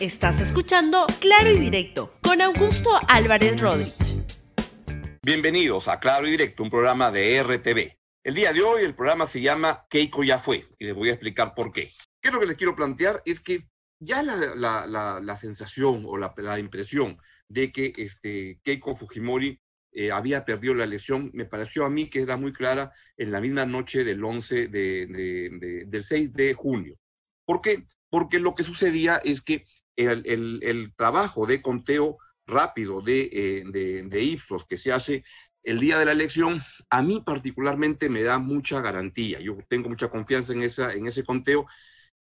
Estás escuchando Claro y Directo con Augusto Álvarez Rodríguez. Bienvenidos a Claro y Directo, un programa de RTV. El día de hoy el programa se llama Keiko ya fue y les voy a explicar por qué. ¿Qué es lo que les quiero plantear? Es que ya la, sensación o la, impresión de que este, Keiko Fujimori eh, había perdido la elección, me pareció a mí que era muy clara en la misma noche del 11 de, del 6 de junio. ¿Por qué? Porque lo que sucedía es que el, trabajo de conteo rápido de, eh, Ipsos que se hace el día de la elección, a mí particularmente me da mucha garantía. Yo tengo mucha confianza en, esa, en ese conteo,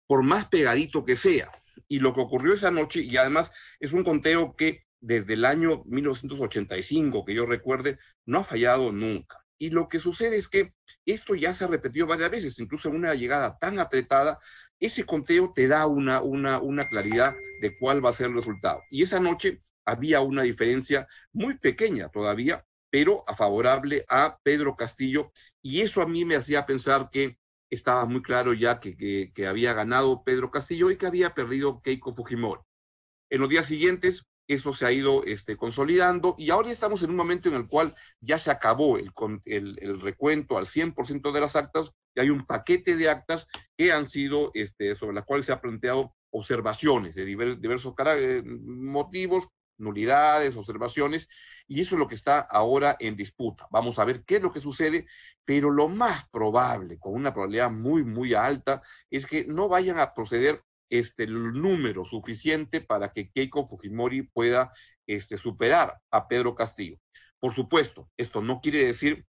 por más pegadito que sea. Y lo que ocurrió esa noche, y además es un conteo que desde el año 1985, que yo recuerde, no ha fallado nunca. Y lo que sucede es que esto ya se ha repetido varias veces, incluso en una llegada tan apretada, ese conteo te da una, una, una claridad de cuál va a ser el resultado. Y esa noche había una diferencia muy pequeña todavía, pero a favorable a Pedro Castillo, y eso a mí me hacía pensar que estaba muy claro ya que, que, había ganado Pedro Castillo y que había perdido Keiko Fujimori. En los días siguientes, eso se ha ido este, consolidando y ahora estamos en un momento en el cual ya se acabó el, recuento al 100% de las actas y hay un paquete de actas que han sido, este, sobre las cuales se ha planteado observaciones de diversos eh, motivos, nulidades, observaciones, y eso es lo que está ahora en disputa. Vamos a ver qué es lo que sucede, pero lo más probable, con una probabilidad muy, muy alta, es que no vayan a proceder este, el número suficiente para que Keiko Fujimori pueda este, superar a Pedro Castillo. Por supuesto, esto no quiere decir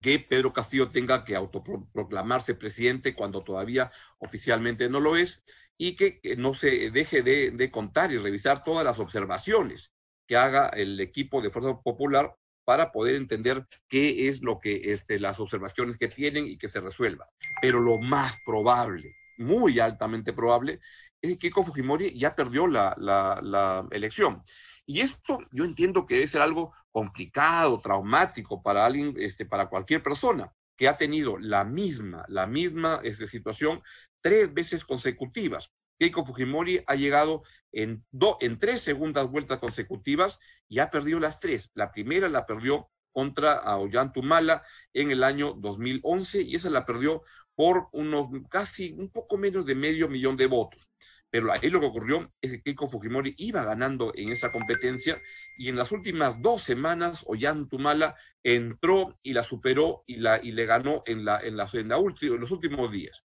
que Pedro Castillo tenga que autoproclamarse presidente cuando todavía oficialmente no lo es y que, no se deje de, contar y revisar todas las observaciones que haga el equipo de Fuerza Popular para poder entender qué es lo que este, las observaciones que tienen y que se resuelva. Pero lo más probable muy altamente probable, es que Keiko Fujimori ya perdió la, la, elección. Y esto yo entiendo que debe ser algo complicado, traumático para alguien, este, para cualquier persona que ha tenido la misma, la misma este, situación tres veces consecutivas. Keiko Fujimori ha llegado en, en tres segundas vueltas consecutivas y ha perdido las tres. La primera la perdió contra Ollantumala en el año 2011 y esa la perdió por unos casi un poco menos de medio millón de votos. Pero ahí lo que ocurrió es que Keiko Fujimori iba ganando en esa competencia y en las últimas dos semanas Ollantumala entró y la superó y, la, y le ganó en, la, en, la, en, la en los últimos días.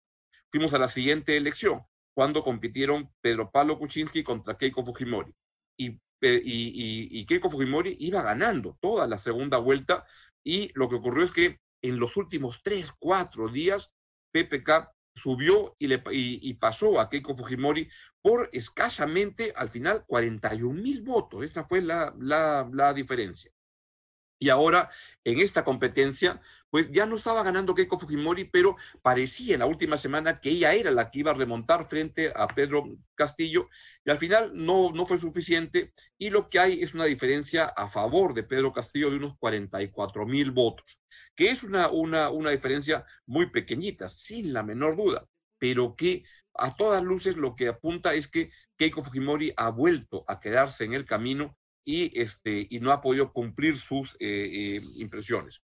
Fuimos a la siguiente elección, cuando compitieron Pedro Pablo Kuczynski contra Keiko Fujimori. Y, y, y, y Keiko Fujimori iba ganando toda la segunda vuelta y lo que ocurrió es que en los últimos tres, cuatro días PPK subió y, le, y, pasó a Keiko Fujimori por escasamente, al final, 41 mil votos. Esa fue la, la, la diferencia. Y ahora, en esta competencia, pues ya no estaba ganando Keiko Fujimori, pero parecía en la última semana que ella era la que iba a remontar frente a Pedro Castillo, y al final no, no fue suficiente, y lo que hay es una diferencia a favor de Pedro Castillo de unos 44 mil votos, que es una, una, una diferencia muy pequeñita, sin la menor duda, pero que a todas luces lo que apunta es que Keiko Fujimori ha vuelto a quedarse en el camino y, este, y no ha podido cumplir sus eh, eh, impresiones.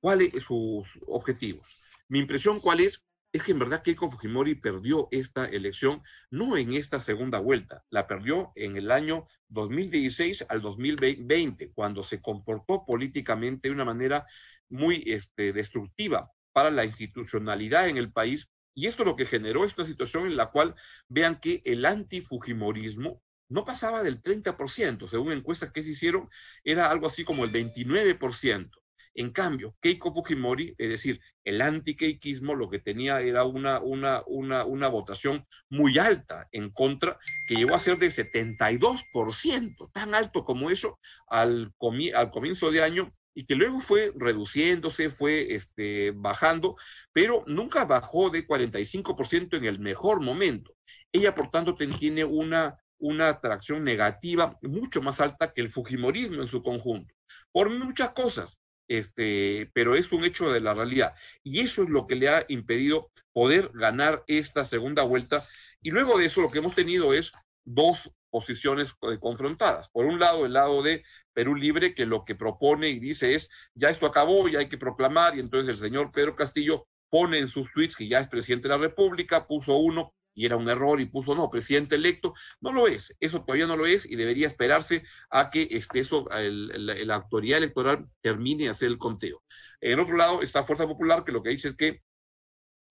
¿Cuáles son sus objetivos? Mi impresión, ¿cuál es? Es que en verdad Keiko Fujimori perdió esta elección, no en esta segunda vuelta, la perdió en el año 2016 al 2020, cuando se comportó políticamente de una manera muy este, destructiva para la institucionalidad en el país. Y esto lo que generó es una situación en la cual vean que el antifujimorismo no pasaba del 30%, según encuestas que se hicieron, era algo así como el 29%. En cambio, Keiko Fujimori, es decir, el anti-keikismo, lo que tenía era una, una, una, una votación muy alta en contra, que llegó a ser de 72%, tan alto como eso al, al comienzo de año, y que luego fue reduciéndose, fue este, bajando, pero nunca bajó de 45% en el mejor momento. Ella, por tanto, tiene una una atracción negativa mucho más alta que el Fujimorismo en su conjunto, por muchas cosas, este, pero es un hecho de la realidad. Y eso es lo que le ha impedido poder ganar esta segunda vuelta. Y luego de eso lo que hemos tenido es dos posiciones eh, confrontadas. Por un lado, el lado de Perú Libre, que lo que propone y dice es, ya esto acabó, ya hay que proclamar, y entonces el señor Pedro Castillo pone en sus tweets que ya es presidente de la República, puso uno y era un error y puso no, presidente electo. No lo es, eso todavía no lo es y debería esperarse a que este, eso, la autoridad electoral termine de hacer el conteo. En otro lado está Fuerza Popular, que lo que dice es que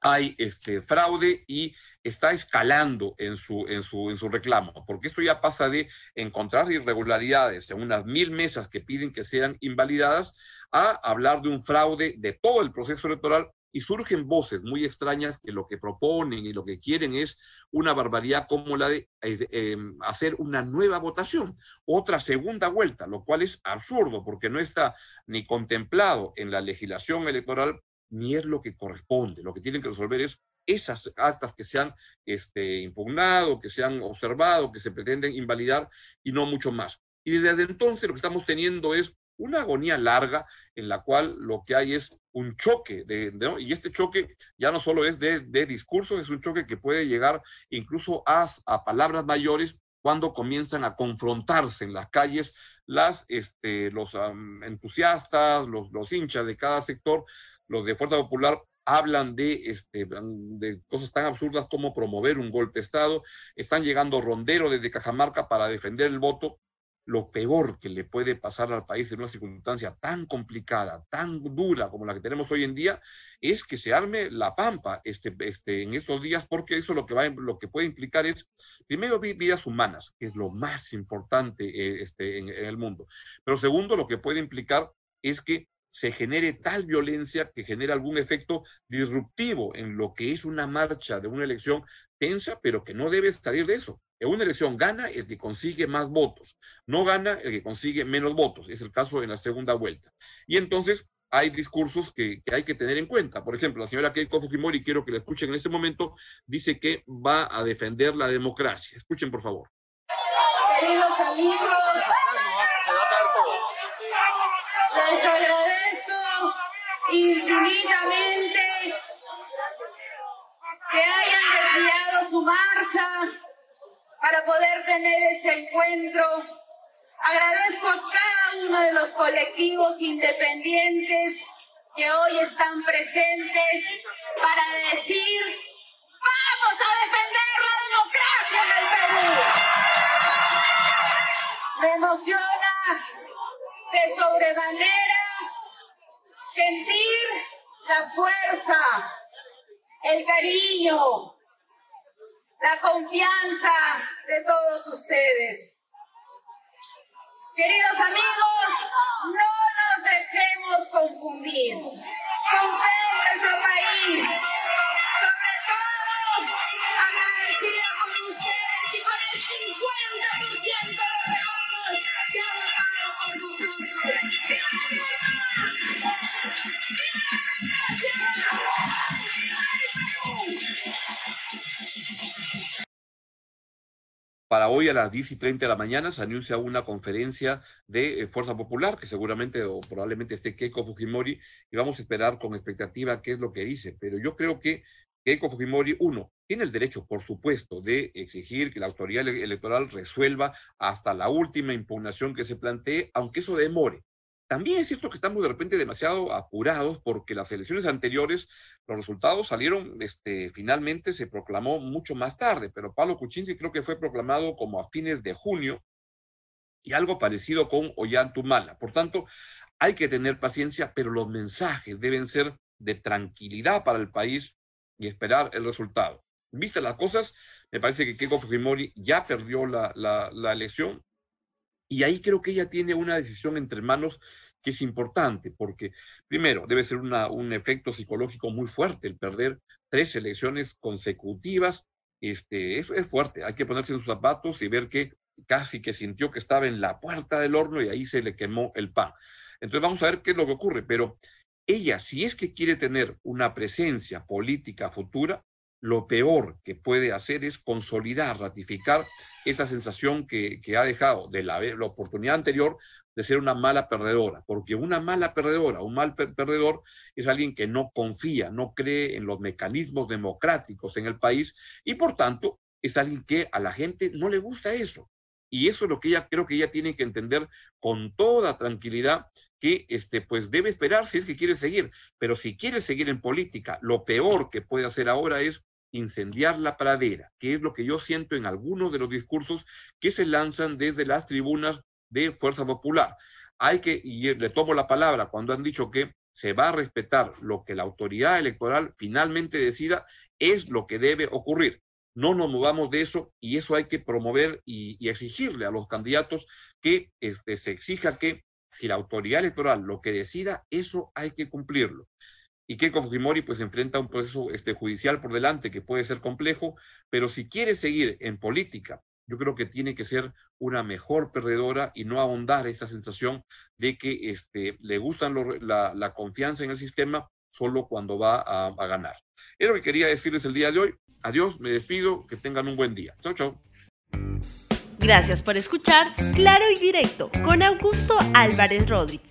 hay este fraude y está escalando en su, en su, en su reclamo, porque esto ya pasa de encontrar irregularidades en unas mil mesas que piden que sean invalidadas a hablar de un fraude de todo el proceso electoral y surgen voces muy extrañas que lo que proponen y lo que quieren es una barbaridad como la de eh, em, hacer una nueva votación, otra segunda vuelta, lo cual es absurdo porque no está ni contemplado en la legislación electoral ni es lo que corresponde. Lo que tienen que resolver es esas actas que se han este, impugnado, que se han observado, que se pretenden invalidar y no mucho más. Y desde entonces lo que estamos teniendo es una agonía larga en la cual lo que hay es un choque, de, y este choque ya no solo es de, discursos, es un choque que puede llegar incluso a, palabras mayores cuando comienzan a confrontarse en las calles las, este, los entusiastas, los, los hinchas de cada sector los de Fuerza Popular hablan de, este, de cosas tan absurdas como promover un golpe de Estado, están llegando ronderos desde Cajamarca para defender el voto. Lo peor que le puede pasar al país en una circunstancia tan complicada, tan dura como la que tenemos hoy en día, es que se arme la pampa este, este, en estos días, porque eso lo que, va, lo que puede implicar es, primero, vidas humanas, que es lo más importante eh, este, en el mundo. Pero segundo, lo que puede implicar es que se genere tal violencia que genera algún efecto disruptivo en lo que es una marcha de una elección tensa, pero que no debe salir de eso. En una elección gana el que consigue más votos, no gana el que consigue menos votos. Es el caso en la segunda vuelta. Y entonces hay discursos que, hay que tener en cuenta. Por ejemplo, la señora Keiko Fujimori, quiero que la escuchen en este momento, dice que va a defender la democracia. Escuchen, por favor. Queridos amigos, les agradezco infinitamente que hayan desviado su marcha para poder tener este encuentro. Agradezco a cada uno de los colectivos independientes que hoy están presentes para decir, vamos a defender la democracia en el Perú. Me emociona de sobremanera sentir la fuerza, el cariño, la confianza de todos ustedes. Queridos amigos, no nos dejemos confundir. Con fe en nuestro país, sobre todo agradecida con ustedes y con el 50% de peruanos que han votado por nosotros. Para hoy a las 10 y 30 de la mañana se anuncia una conferencia de eh, Fuerza Popular, que seguramente o probablemente esté Keiko Fujimori, y vamos a esperar con expectativa qué es lo que dice. Pero yo creo que Keiko Fujimori, uno, tiene el derecho, por supuesto, de exigir que la autoridad electoral resuelva hasta la última impugnación que se plantee, aunque eso demore. También es cierto que estamos de repente demasiado apurados porque las elecciones anteriores, los resultados salieron, este, finalmente se proclamó mucho más tarde, pero Pablo Kuczynski creo que fue proclamado como a fines de junio y algo parecido con Ollantumala. Por tanto, hay que tener paciencia, pero los mensajes deben ser de tranquilidad para el país y esperar el resultado. Viste las cosas, me parece que Keiko Fujimori ya perdió la elección, y ahí creo que ella tiene una decisión entre manos que es importante, porque primero debe ser un efecto psicológico muy fuerte el perder tres elecciones consecutivas. Este, eso es fuerte, hay que ponerse en sus zapatos y ver que casi que sintió que estaba en la puerta del horno y ahí se le quemó el pan. Entonces vamos a ver qué es lo que ocurre, pero ella, si es que quiere tener una presencia política futura, lo peor que puede hacer es consolidar, ratificar esta sensación que, ha dejado de la, la, oportunidad anterior de ser una mala perdedora, porque una mala perdedora, un mal perdedor es alguien que no confía, no cree en los mecanismos democráticos en el país y por tanto es alguien que a la gente no le gusta eso. Y eso es lo que ella creo que ella tiene que entender con toda tranquilidad que este pues debe esperar si es que quiere seguir, pero si quiere seguir en política, lo peor que puede hacer ahora es incendiar la pradera, que es lo que yo siento en algunos de los discursos que se lanzan desde las tribunas de Fuerza Popular. Hay que, y le tomo la palabra cuando han dicho que se va a respetar lo que la autoridad electoral finalmente decida, es lo que debe ocurrir. No nos movamos de eso y eso hay que promover y, exigirle a los candidatos que este, se exija que si la autoridad electoral lo que decida, eso hay que cumplirlo. Y Keiko Fujimori pues enfrenta un proceso este, judicial por delante que puede ser complejo, pero si quiere seguir en política, yo creo que tiene que ser una mejor perdedora y no ahondar esta sensación de que este, le gustan la, la, confianza en el sistema solo cuando va a, a ganar. Es lo que quería decirles el día de hoy. Adiós, me despido, que tengan un buen día. Chao, chao. Gracias por escuchar Claro y Directo con Augusto Álvarez Rodríguez.